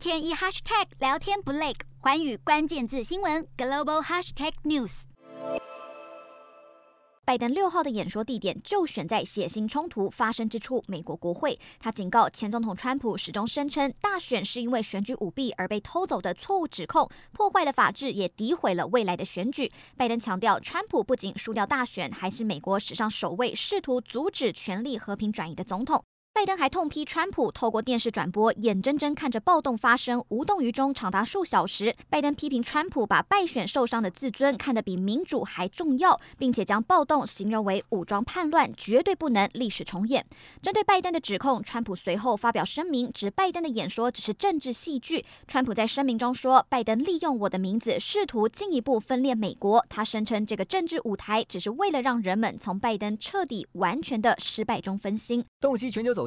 天一 hashtag 聊天不累，寰宇关键字新闻 global hashtag news。拜登六号的演说地点就选在血腥冲突发生之处——美国国会。他警告前总统川普始终声称大选是因为选举舞弊而被偷走的错误指控，破坏了法治，也诋毁了未来的选举。拜登强调，川普不仅输掉大选，还是美国史上首位试图阻止权力和平转移的总统。拜登还痛批川普透过电视转播，眼睁睁看着暴动发生，无动于衷长达数小时。拜登批评川普把败选受伤的自尊看得比民主还重要，并且将暴动形容为武装叛乱，绝对不能历史重演。针对拜登的指控，川普随后发表声明，指拜登的演说只是政治戏剧。川普在声明中说，拜登利用我的名字，试图进一步分裂美国。他声称这个政治舞台只是为了让人们从拜登彻底完全的失败中分心。洞悉全球走